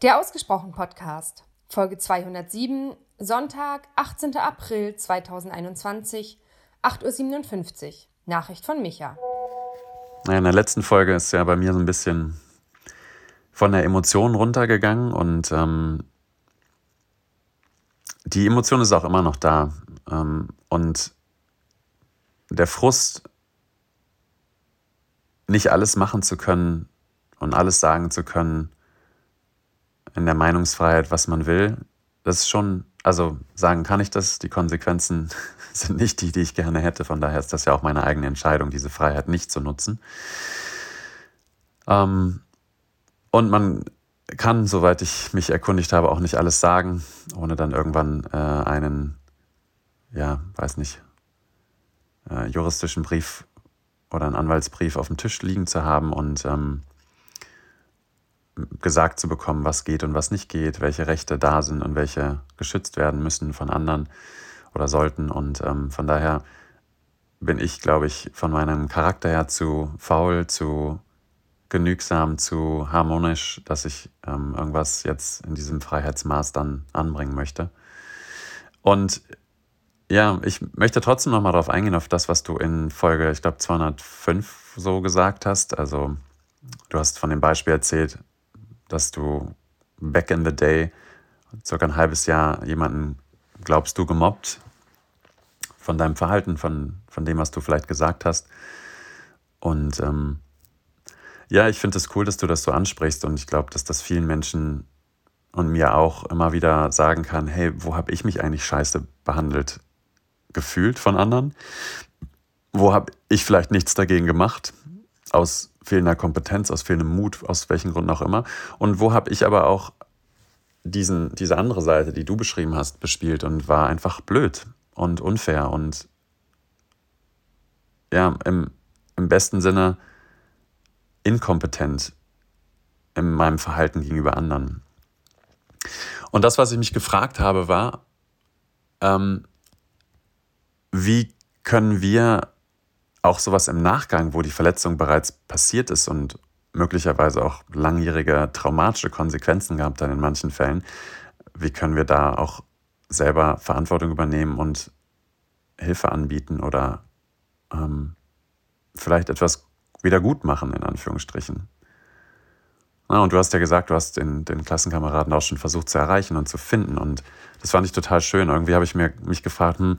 Der Ausgesprochen Podcast, Folge 207, Sonntag, 18. April 2021, 8.57 Uhr. Nachricht von Micha. In der letzten Folge ist ja bei mir so ein bisschen von der Emotion runtergegangen und ähm, die Emotion ist auch immer noch da. Ähm, und der Frust, nicht alles machen zu können und alles sagen zu können, in der Meinungsfreiheit, was man will. Das ist schon, also sagen kann ich das, die Konsequenzen sind nicht die, die ich gerne hätte. Von daher ist das ja auch meine eigene Entscheidung, diese Freiheit nicht zu nutzen. Ähm, und man kann, soweit ich mich erkundigt habe, auch nicht alles sagen, ohne dann irgendwann äh, einen, ja, weiß nicht, äh, juristischen Brief oder einen Anwaltsbrief auf dem Tisch liegen zu haben und ähm, gesagt zu bekommen, was geht und was nicht geht, welche Rechte da sind und welche geschützt werden müssen von anderen oder sollten. Und ähm, von daher bin ich, glaube ich, von meinem Charakter her zu faul, zu genügsam, zu harmonisch, dass ich ähm, irgendwas jetzt in diesem Freiheitsmaß dann anbringen möchte. Und ja, ich möchte trotzdem nochmal darauf eingehen, auf das, was du in Folge, ich glaube, 205 so gesagt hast. Also, du hast von dem Beispiel erzählt, dass du back in the day, circa ein halbes Jahr, jemanden, glaubst du, gemobbt von deinem Verhalten, von, von dem, was du vielleicht gesagt hast. Und ähm, ja, ich finde es das cool, dass du das so ansprichst und ich glaube, dass das vielen Menschen und mir auch immer wieder sagen kann, hey, wo habe ich mich eigentlich scheiße behandelt gefühlt von anderen? Wo habe ich vielleicht nichts dagegen gemacht? Aus fehlender Kompetenz, aus fehlendem Mut, aus welchen Gründen auch immer. Und wo habe ich aber auch diesen, diese andere Seite, die du beschrieben hast, bespielt und war einfach blöd und unfair und ja, im, im besten Sinne inkompetent in meinem Verhalten gegenüber anderen. Und das, was ich mich gefragt habe, war, ähm, wie können wir auch sowas im Nachgang, wo die Verletzung bereits passiert ist und möglicherweise auch langjährige traumatische Konsequenzen gehabt hat in manchen Fällen, wie können wir da auch selber Verantwortung übernehmen und Hilfe anbieten oder ähm, vielleicht etwas wieder gut machen, in Anführungsstrichen. Na, und du hast ja gesagt, du hast den, den Klassenkameraden auch schon versucht zu erreichen und zu finden. Und das fand ich total schön. Irgendwie habe ich mir, mich gefragt, hm,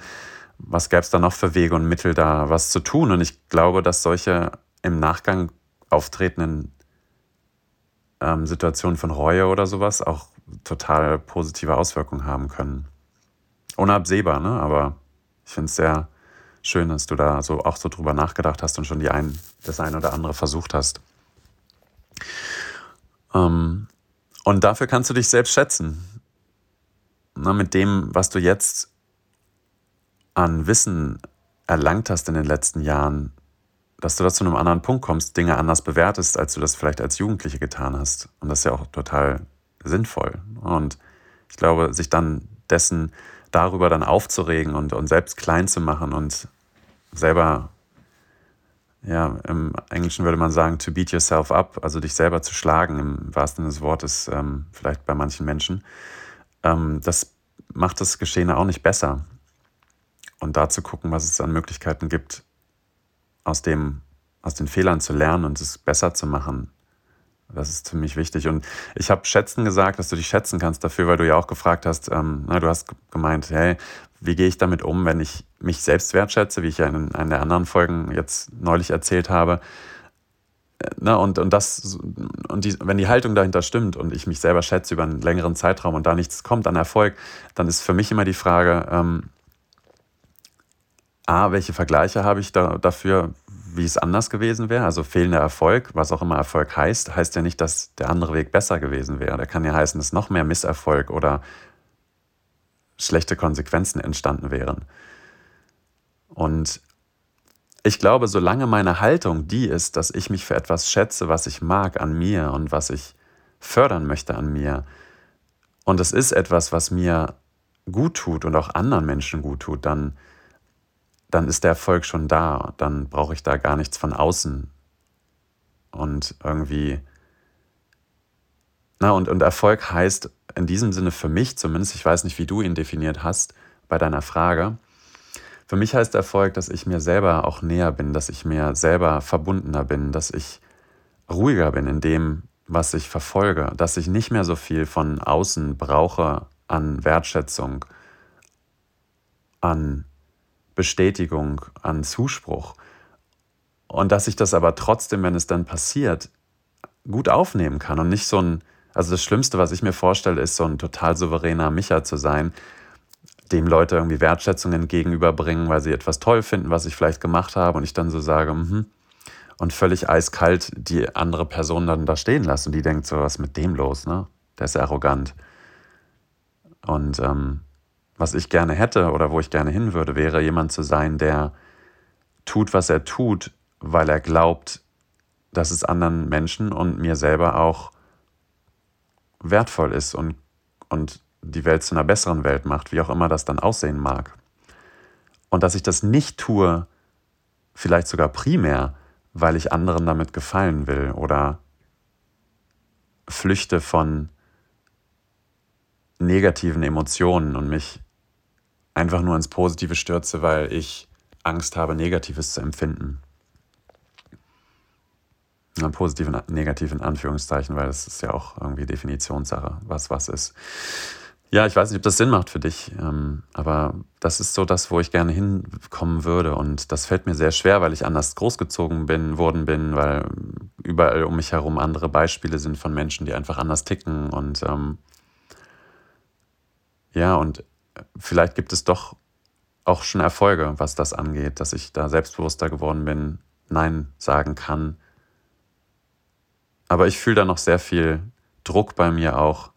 was gäbe es da noch für Wege und Mittel, da was zu tun? Und ich glaube, dass solche im Nachgang auftretenden ähm, Situationen von Reue oder sowas auch total positive Auswirkungen haben können. Unabsehbar, ne? aber ich finde es sehr schön, dass du da so auch so drüber nachgedacht hast und schon die ein, das eine oder andere versucht hast. Ähm, und dafür kannst du dich selbst schätzen. Na, mit dem, was du jetzt an Wissen erlangt hast in den letzten Jahren, dass du da zu einem anderen Punkt kommst, Dinge anders bewertest, als du das vielleicht als Jugendliche getan hast. Und das ist ja auch total sinnvoll. Und ich glaube, sich dann dessen darüber dann aufzuregen und, und selbst klein zu machen und selber, ja, im Englischen würde man sagen, to beat yourself up, also dich selber zu schlagen, im wahrsten Sinne des Wortes, ähm, vielleicht bei manchen Menschen, ähm, das macht das Geschehene auch nicht besser und da zu gucken, was es an Möglichkeiten gibt, aus, dem, aus den Fehlern zu lernen und es besser zu machen. Das ist ziemlich wichtig. Und ich habe schätzen gesagt, dass du dich schätzen kannst dafür, weil du ja auch gefragt hast, ähm, na, du hast gemeint, hey, wie gehe ich damit um, wenn ich mich selbst wertschätze, wie ich ja in einer der anderen Folgen jetzt neulich erzählt habe. Äh, na, und, und das, und die, wenn die Haltung dahinter stimmt und ich mich selber schätze über einen längeren Zeitraum und da nichts kommt an Erfolg, dann ist für mich immer die Frage, ähm, A, welche Vergleiche habe ich da, dafür, wie es anders gewesen wäre? Also fehlender Erfolg, was auch immer Erfolg heißt, heißt ja nicht, dass der andere Weg besser gewesen wäre. Der kann ja heißen, dass noch mehr Misserfolg oder schlechte Konsequenzen entstanden wären. Und ich glaube, solange meine Haltung die ist, dass ich mich für etwas schätze, was ich mag an mir und was ich fördern möchte an mir, und es ist etwas, was mir gut tut und auch anderen Menschen gut tut, dann dann ist der Erfolg schon da. Dann brauche ich da gar nichts von außen. Und irgendwie Na, und, und Erfolg heißt in diesem Sinne für mich zumindest, ich weiß nicht, wie du ihn definiert hast bei deiner Frage, für mich heißt Erfolg, dass ich mir selber auch näher bin, dass ich mir selber verbundener bin, dass ich ruhiger bin in dem, was ich verfolge, dass ich nicht mehr so viel von außen brauche an Wertschätzung, an Bestätigung, an Zuspruch. Und dass ich das aber trotzdem, wenn es dann passiert, gut aufnehmen kann und nicht so ein, also das Schlimmste, was ich mir vorstelle, ist so ein total souveräner Micha zu sein, dem Leute irgendwie Wertschätzung entgegenüberbringen, weil sie etwas toll finden, was ich vielleicht gemacht habe und ich dann so sage, mhm. Und völlig eiskalt die andere Person dann da stehen lasse und die denkt so, was ist mit dem los, ne? Der ist arrogant. Und ähm, was ich gerne hätte oder wo ich gerne hin würde, wäre jemand zu sein, der tut, was er tut, weil er glaubt, dass es anderen Menschen und mir selber auch wertvoll ist und, und die Welt zu einer besseren Welt macht, wie auch immer das dann aussehen mag. Und dass ich das nicht tue, vielleicht sogar primär, weil ich anderen damit gefallen will oder flüchte von negativen Emotionen und mich einfach nur ins Positive stürze, weil ich Angst habe, Negatives zu empfinden. Positiv und negativ in Anführungszeichen, weil das ist ja auch irgendwie Definitionssache, was was ist. Ja, ich weiß nicht, ob das Sinn macht für dich, ähm, aber das ist so das, wo ich gerne hinkommen würde. Und das fällt mir sehr schwer, weil ich anders großgezogen bin, worden bin, weil überall um mich herum andere Beispiele sind von Menschen, die einfach anders ticken. Und ähm, ja, und vielleicht gibt es doch auch schon Erfolge, was das angeht, dass ich da selbstbewusster geworden bin, Nein sagen kann. Aber ich fühle da noch sehr viel Druck bei mir auch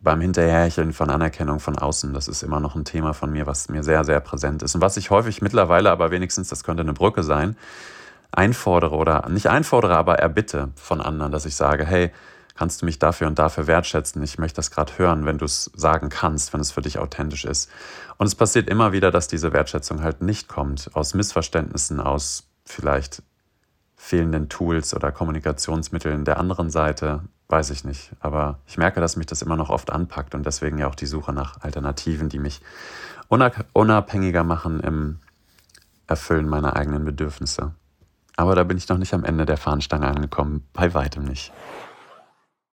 beim Hinterhercheln von Anerkennung von außen. Das ist immer noch ein Thema von mir, was mir sehr, sehr präsent ist. Und was ich häufig mittlerweile, aber wenigstens, das könnte eine Brücke sein, einfordere oder nicht einfordere, aber erbitte von anderen, dass ich sage, hey, kannst du mich dafür und dafür wertschätzen? Ich möchte das gerade hören, wenn du es sagen kannst, wenn es für dich authentisch ist. Und es passiert immer wieder, dass diese Wertschätzung halt nicht kommt, aus Missverständnissen, aus vielleicht fehlenden Tools oder Kommunikationsmitteln der anderen Seite, weiß ich nicht. Aber ich merke, dass mich das immer noch oft anpackt und deswegen ja auch die Suche nach Alternativen, die mich unabhängiger machen im Erfüllen meiner eigenen Bedürfnisse. Aber da bin ich noch nicht am Ende der Fahnenstange angekommen, bei weitem nicht.